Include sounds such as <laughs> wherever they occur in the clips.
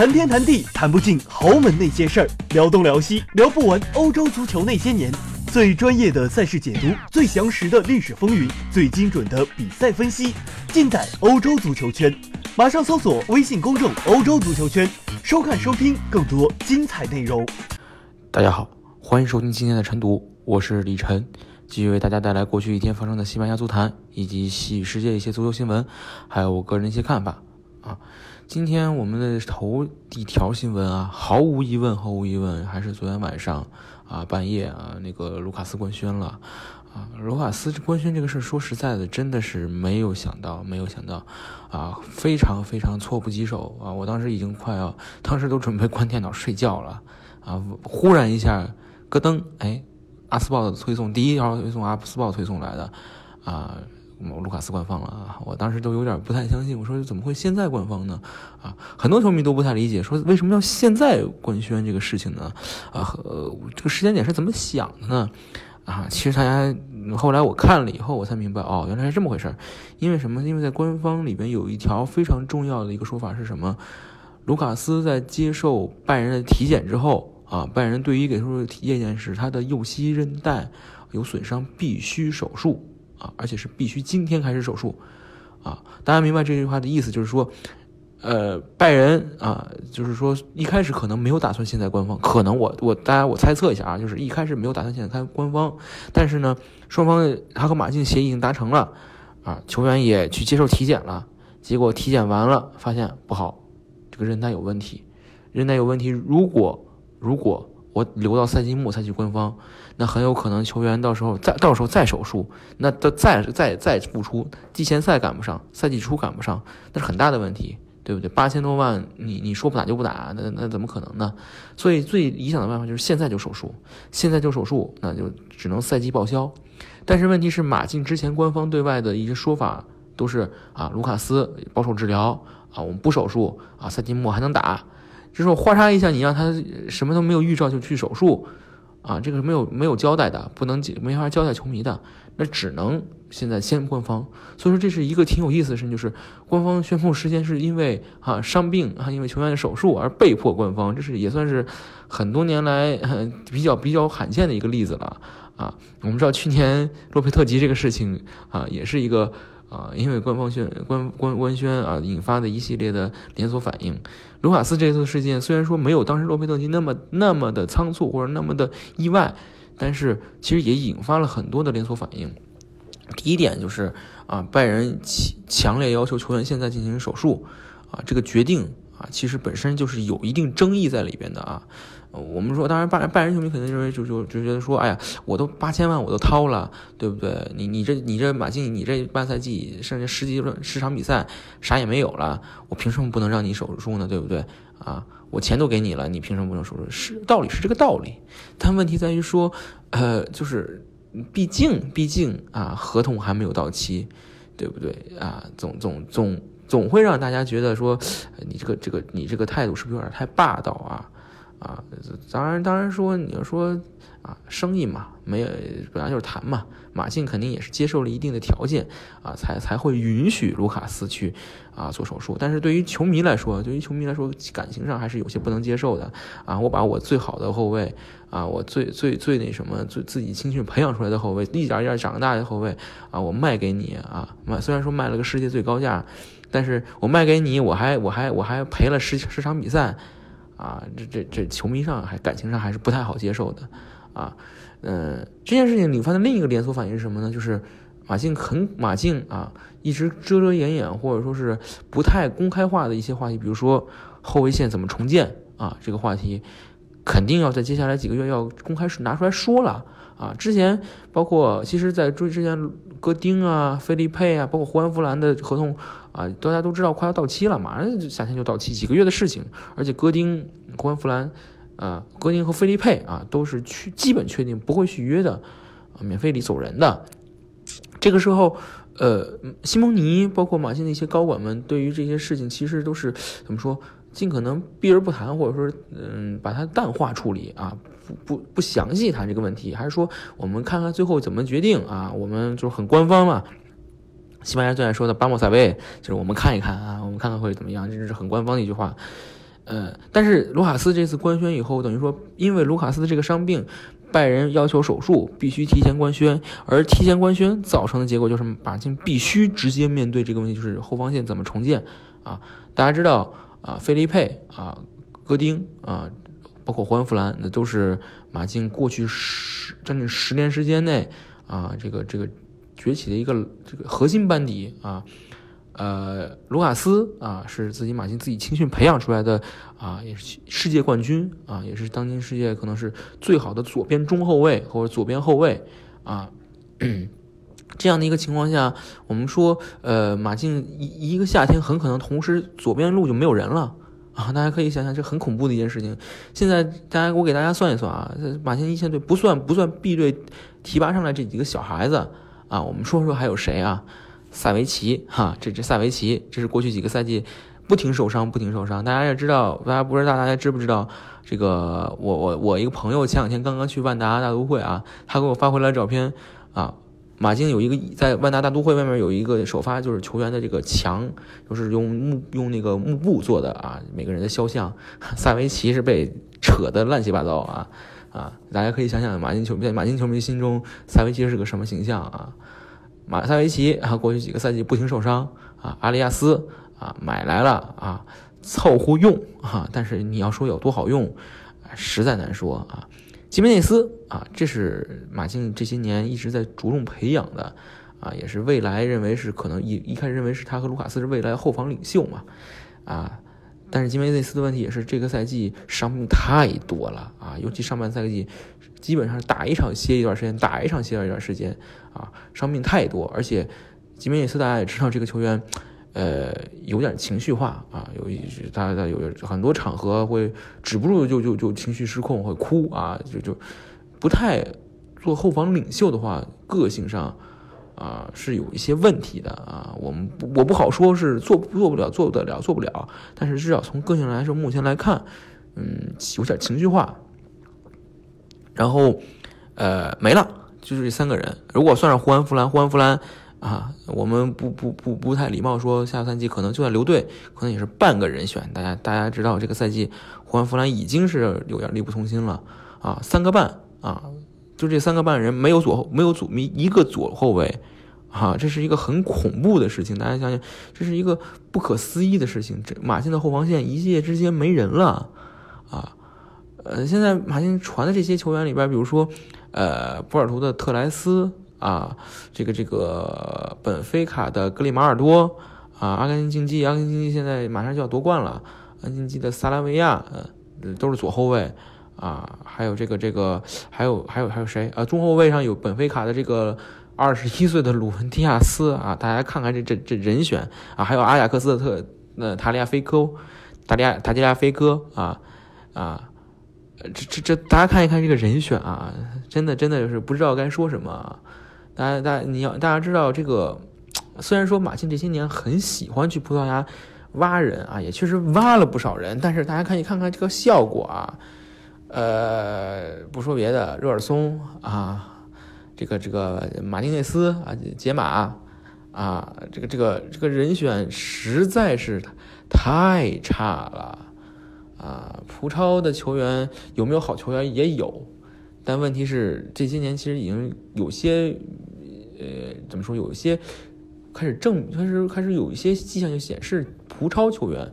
谈天谈地谈不尽豪门那些事儿，聊东聊西聊不完欧洲足球那些年。最专业的赛事解读，最详实的历史风云，最精准的比赛分析，尽在欧洲足球圈。马上搜索微信公众“欧洲足球圈”，收看收听更多精彩内容。大家好，欢迎收听今天的晨读，我是李晨，继续为大家带来过去一天发生的西班牙足坛以及西语世界一些足球新闻，还有我个人一些看法啊。今天我们的头一条新闻啊，毫无疑问，毫无疑问，还是昨天晚上啊半夜啊那个卢卡斯官宣了啊。卢卡斯官宣这个事儿，说实在的，真的是没有想到，没有想到啊，非常非常措不及手啊！我当时已经快要，当时都准备关电脑睡觉了啊！忽然一下，咯噔，哎，阿斯报的推送，第一条推送阿斯报推送来的啊。卢卡斯官方了啊！我当时都有点不太相信，我说怎么会现在官方呢？啊，很多球迷都不太理解，说为什么要现在官宣这个事情呢？啊，这个时间点是怎么想的呢？啊，其实大家后来我看了以后，我才明白哦，原来是这么回事因为什么？因为在官方里边有一条非常重要的一个说法是什么？卢卡斯在接受拜仁的体检之后啊，拜仁对于给出的意见是他的右膝韧带有损伤，必须手术。啊，而且是必须今天开始手术，啊，大家明白这句话的意思，就是说，呃，拜仁啊，就是说一开始可能没有打算现在官方，可能我我大家我猜测一下啊，就是一开始没有打算现在开官方，但是呢，双方他和马竞协议已经达成了，啊，球员也去接受体检了，结果体检完了发现不好，这个韧带有问题，韧带有问题，如果如果。我留到赛季末才去官方，那很有可能球员到时候再到时候再手术，那再再再再复出，季前赛赶不上，赛季初赶不上，那是很大的问题，对不对？八千多万，你你说不打就不打，那那怎么可能呢？所以最理想的办法就是现在就手术，现在就手术，那就只能赛季报销。但是问题是，马竞之前官方对外的一些说法都是啊，卢卡斯保守治疗啊，我们不手术啊，赛季末还能打。就是我哗嚓一下，你让他什么都没有预兆就去手术，啊，这个是没有没有交代的，不能没法交代球迷的，那只能现在先官方。所以说这是一个挺有意思的事情，就是官方宣布时间是因为啊伤病啊，因为球员的手术而被迫官方，这是也算是很多年来比较比较罕见的一个例子了啊。我们知道去年洛佩特吉这个事情啊，也是一个。啊，因为官方宣官官官宣啊，引发的一系列的连锁反应。卢卡斯这次事件虽然说没有当时洛佩特尼那么那么的仓促或者那么的意外，但是其实也引发了很多的连锁反应。第一点就是啊，拜仁强强烈要求球员现在进行手术啊，这个决定啊，其实本身就是有一定争议在里边的啊。我们说，当然拜拜仁球迷肯定认为就就就觉得说，哎呀，我都八千万我都掏了，对不对？你你这你这马竞，你这半赛季甚至十几十场比赛啥也没有了，我凭什么不能让你手术呢？对不对？啊，我钱都给你了，你凭什么不能手术？是道理是这个道理，但问题在于说，呃，就是毕竟毕竟啊，合同还没有到期，对不对？啊，总总总总会让大家觉得说，你这个这个你这个态度是不是有点太霸道啊？啊，当然，当然说你要说啊，生意嘛，没有本来就是谈嘛，马竞肯定也是接受了一定的条件啊，才才会允许卢卡斯去啊做手术。但是对于球迷来说，对于球迷来说，感情上还是有些不能接受的啊。我把我最好的后卫啊，我最最最那什么，最自己青训培养出来的后卫，一点一点长大的后卫啊，我卖给你啊，卖虽然说卖了个世界最高价，但是我卖给你，我还我还我还赔了十十场比赛。啊，这这这球迷上还感情上还是不太好接受的，啊，嗯，这件事情引发的另一个连锁反应是什么呢？就是马竞很马竞啊，一直遮遮掩掩或者说是不太公开化的一些话题，比如说后卫线怎么重建啊，这个话题肯定要在接下来几个月要公开拿出来说了啊。之前包括其实，在追之前，戈丁啊、菲利佩啊，包括胡安·弗兰的合同。啊，大家都知道快要到期了，马上就夏天就到期，几个月的事情。而且戈丁、胡安、弗兰，啊，戈丁和菲利佩啊，都是去基本确定不会续约的，啊，免费里走人的。这个时候，呃，西蒙尼包括马竞的一些高管们，对于这些事情其实都是怎么说，尽可能避而不谈，或者说，嗯，把它淡化处理啊，不不不详细谈这个问题，还是说我们看看最后怎么决定啊？我们就是很官方嘛。西班牙最爱说的巴莫塞维，就是我们看一看啊，我们看看会怎么样，这是很官方的一句话。呃，但是卢卡斯这次官宣以后，等于说因为卢卡斯的这个伤病，拜仁要求手术必须提前官宣，而提前官宣造成的结果就是马竞必须直接面对这个问题，就是后防线怎么重建啊？大家知道啊，菲利佩啊，戈丁啊，包括胡安·弗兰，那都是马竞过去十将近十年时间内啊，这个这个崛起的一个这个核心班底啊。呃，卢卡斯啊，是自己马竞自己青训培养出来的啊，也是世界冠军啊，也是当今世界可能是最好的左边中后卫或者左边后卫啊。<clears throat> 这样的一个情况下，我们说，呃，马竞一一个夏天很可能同时左边路就没有人了 <laughs> 啊！大家可以想想，这很恐怖的一件事情。现在大家我给大家算一算啊，马竞一线队不算不算 B 队提拔上来这几个小孩子啊，我们说说还有谁啊？萨维奇哈，这这萨维奇，这是过去几个赛季不停受伤，不停受伤。大家也知道，大家不知道，大家知不知道？这个我我我一个朋友前两天刚刚去万达大都会啊，他给我发回来照片啊，马竞有一个在万达大都会外面有一个首发，就是球员的这个墙，就是用木用那个幕布做的啊，每个人的肖像。<laughs> 萨维奇是被扯得乱七八糟啊啊！大家可以想想，马竞球在马竞球迷心中，萨维奇是个什么形象啊？马萨维奇啊，过去几个赛季不停受伤啊，阿里亚斯啊买来了啊，凑合用啊，但是你要说有多好用，实在难说啊。吉梅内斯啊，这是马竞这些年一直在着重培养的啊，也是未来认为是可能一一开始认为是他和卢卡斯是未来后防领袖嘛啊，但是吉梅内斯的问题也是这个赛季伤病太多了啊，尤其上半赛季。基本上打一场歇一段时间，打一场歇一段时间，啊，伤病太多，而且吉梅内斯大家也知道这个球员，呃，有点情绪化啊，有一他他有很多场合会止不住就就就情绪失控会哭啊，就就不太做后防领袖的话，个性上啊是有一些问题的啊，我们我不好说是做做不了做得了做不了，但是至少从个性来说，目前来看，嗯，有点情绪化。然后，呃，没了，就是这三个人。如果算上胡安·弗兰，胡安·弗兰啊，我们不不不不太礼貌说下个赛季可能就算留队，可能也是半个人选。大家大家知道，这个赛季胡安·弗兰已经是有点力不从心了啊，三个半啊，就这三个半人没有左后没有左一一个左后卫啊，这是一个很恐怖的事情。大家想想，这是一个不可思议的事情。这马竞的后防线一夜之间没人了啊。呃，现在马竞传的这些球员里边，比如说，呃，波尔图的特莱斯啊，这个这个本菲卡的格里马尔多啊，阿根廷竞技，阿根廷竞技现在马上就要夺冠了，阿根廷竞技的萨拉维亚，呃，都是左后卫啊，还有这个这个，还有还有还有谁啊？中后卫上有本菲卡的这个二十一岁的鲁文迪亚斯啊，大家看看这这这人选啊，还有阿贾克斯的特那塔利亚菲科，塔利亚塔利亚菲科啊啊。这这这，大家看一看这个人选啊，真的真的就是不知道该说什么。大家大你要大家知道这个，虽然说马竞这些年很喜欢去葡萄牙挖人啊，也确实挖了不少人，但是大家可以看看这个效果啊。呃，不说别的，热尔松啊，这个这个马丁内斯啊，杰马啊，这个这个这个人选实在是太差了。啊，葡超的球员有没有好球员也有，但问题是这些年其实已经有些，呃，怎么说？有一些开始正开始开始有一些迹象就显示，葡超球员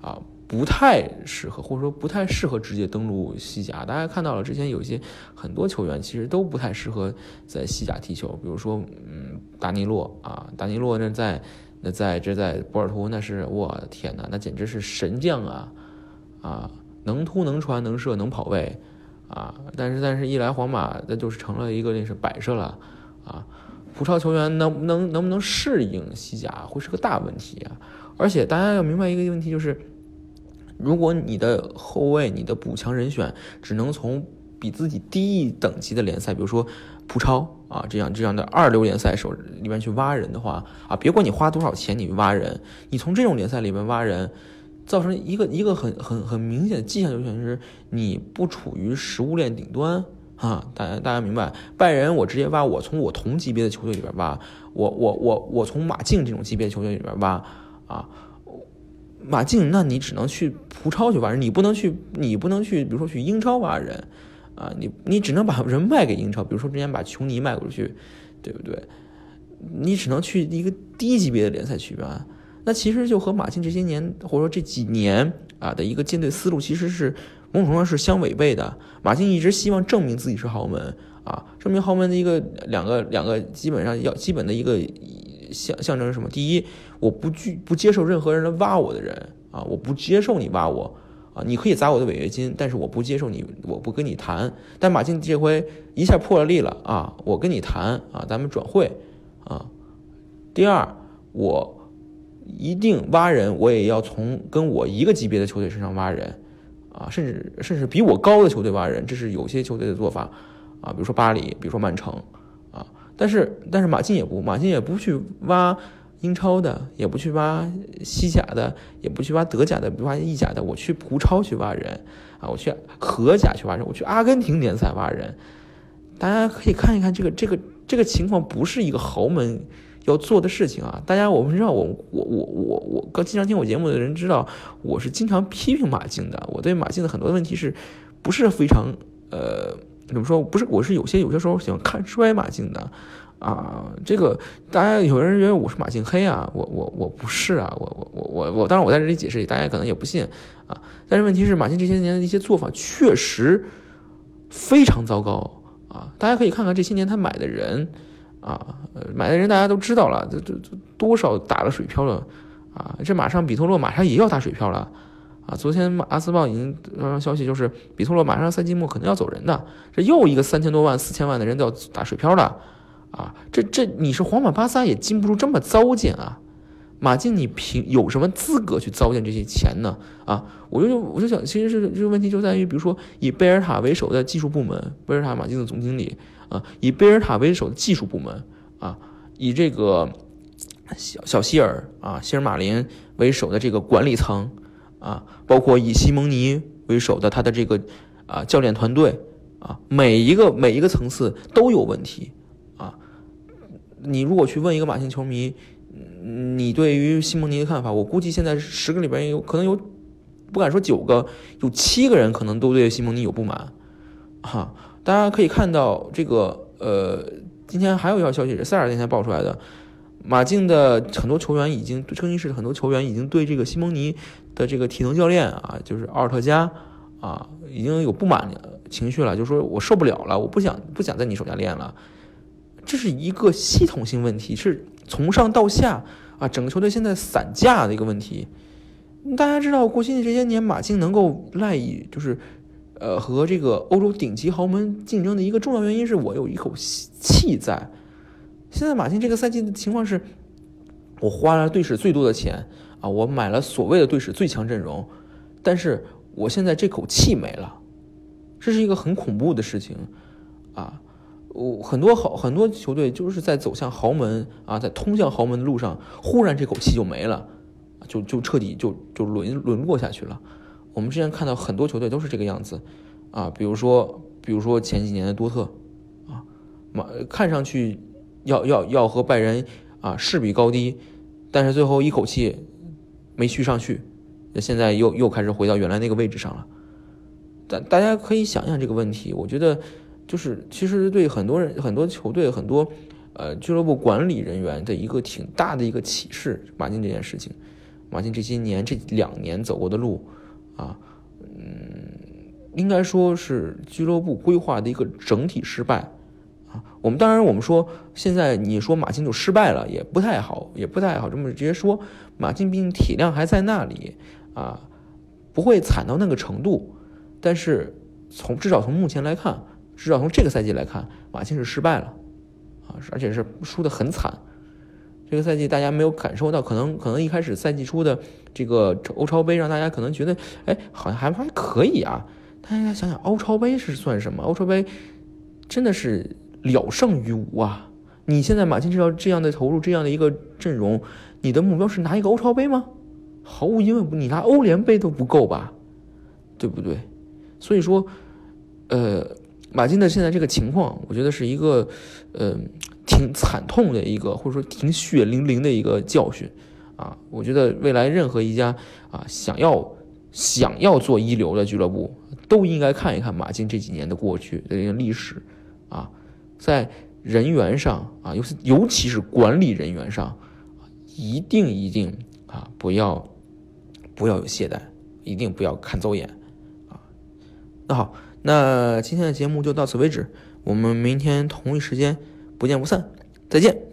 啊不太适合，或者说不太适合直接登陆西甲。大家看到了之前有一些很多球员其实都不太适合在西甲踢球，比如说嗯，达尼洛啊，达尼洛那在那在这在波尔图那是我的天哪，那简直是神将啊！啊，能突能传能射能跑位，啊，但是但是一来皇马，那就是成了一个那是摆设了，啊，葡超球员能能能不能适应西甲会是个大问题啊！而且大家要明白一个问题，就是如果你的后卫、你的补强人选只能从比自己低一等级的联赛，比如说葡超啊这样这样的二流联赛手里面去挖人的话，啊，别管你花多少钱你挖人，你从这种联赛里面挖人。造成一个一个很很很明显的迹象，就是你不处于食物链顶端啊！大家大家明白？拜仁我直接挖，我从我同级别的球队里边挖，我我我我从马竞这种级别球队里边挖啊！马竞，那你只能去葡超去挖人，你不能去，你不能去，比如说去英超挖人，啊，你你只能把人卖给英超，比如说之前把琼尼卖过去，对不对？你只能去一个低级别的联赛去挖。那其实就和马竞这些年或者说这几年啊的一个建队思路其实是某种程度上是相违背的。马竞一直希望证明自己是豪门啊，证明豪门的一个两个两个基本上要基本的一个象象征是什么？第一，我不拒不接受任何人来挖我的人啊，我不接受你挖我啊，你可以砸我的违约金，但是我不接受你，我不跟你谈。但马竞这回一下破了例了啊，我跟你谈啊，咱们转会啊。第二，我。一定挖人，我也要从跟我一个级别的球队身上挖人，啊，甚至甚至比我高的球队挖人，这是有些球队的做法，啊，比如说巴黎，比如说曼城，啊，但是但是马竞也不，马竞也不去挖英超的，也不去挖西甲的，也不去挖德甲的，不挖意甲的，我去葡超去挖人，啊，我去荷甲去挖人，我去阿根廷联赛挖人，大家可以看一看这个这个这个情况，不是一个豪门。要做的事情啊，大家我们知道，我我我我我，刚经常听我节目的人知道，我是经常批评马竞的。我对马竞的很多问题是，不是非常呃，怎么说？不是，我是有些有些时候喜欢看衰马竞的啊。这个大家有人认为我是马竞黑啊，我我我不是啊，我我我我我，当然我在这里解释，大家可能也不信啊。但是问题是，马竞这些年的一些做法确实非常糟糕啊。大家可以看看这些年他买的人。啊，买的人大家都知道了，这这这多少打了水漂了，啊，这马上比托洛马上也要打水漂了，啊，昨天阿斯报已经发消息，就是比托洛马上赛季末可能要走人的，这又一个三千多万、四千万的人都要打水漂了，啊，这这你是皇马、巴萨也禁不住这么糟践啊，马竞你凭有什么资格去糟践这些钱呢？啊，我就我就想，其实是这个问题就在于，比如说以贝尔塔为首的技术部门，贝尔塔马竞的总经理。啊，以贝尔塔为首的技术部门啊，以这个小小希尔啊，希尔马林为首的这个管理层啊，包括以西蒙尼为首的他的这个啊教练团队啊，每一个每一个层次都有问题啊。你如果去问一个马竞球迷，你对于西蒙尼的看法，我估计现在十个里边有可能有不敢说九个，有七个人可能都对西蒙尼有不满，哈。大家可以看到，这个呃，今天还有一条消息是塞尔那天爆出来的，马竞的很多球员已经，更衣室的很多球员已经对这个西蒙尼的这个体能教练啊，就是奥尔特加啊，已经有不满情绪了，就说我受不了了，我不想不想在你手下练了。这是一个系统性问题，是从上到下啊，整个球队现在散架的一个问题。大家知道，过去这些年马竞能够赖以就是。呃，和这个欧洲顶级豪门竞争的一个重要原因是我有一口气在。现在马竞这个赛季的情况是，我花了队史最多的钱啊，我买了所谓的队史最强阵容，但是我现在这口气没了，这是一个很恐怖的事情啊！我很多好很多球队就是在走向豪门啊，在通向豪门的路上，忽然这口气就没了，就就彻底就就沦沦落下去了。我们之前看到很多球队都是这个样子，啊，比如说，比如说前几年的多特，啊，马看上去要要要和拜仁啊势比高低，但是最后一口气没续上去，现在又又开始回到原来那个位置上了。大大家可以想想这个问题，我觉得就是其实对很多人、很多球队、很多呃俱乐部管理人员的一个挺大的一个启示。马竞这件事情，马竞这些年这两年走过的路。啊，嗯，应该说是俱乐部规划的一个整体失败啊。我们当然，我们说现在你说马竞就失败了，也不太好，也不太好这么直接说。马竞毕竟体量还在那里啊，不会惨到那个程度。但是从至少从目前来看，至少从这个赛季来看，马竞是失败了啊，而且是输的很惨。这个赛季大家没有感受到，可能可能一开始赛季初的这个欧超杯让大家可能觉得，哎，好像还还可以啊。大家想想，欧超杯是算什么？欧超杯真的是了胜于无啊！你现在马竞这样这样的投入，这样的一个阵容，你的目标是拿一个欧超杯吗？毫无疑问，你拿欧联杯都不够吧，对不对？所以说，呃，马竞的现在这个情况，我觉得是一个，呃。挺惨痛的一个，或者说挺血淋淋的一个教训，啊。我觉得未来任何一家啊想要想要做一流的俱乐部，都应该看一看马竞这几年的过去的历史啊，在人员上啊，尤其尤其是管理人员上，一定一定啊不要不要有懈怠，一定不要看走眼啊。那好，那今天的节目就到此为止，我们明天同一时间不见不散，再见。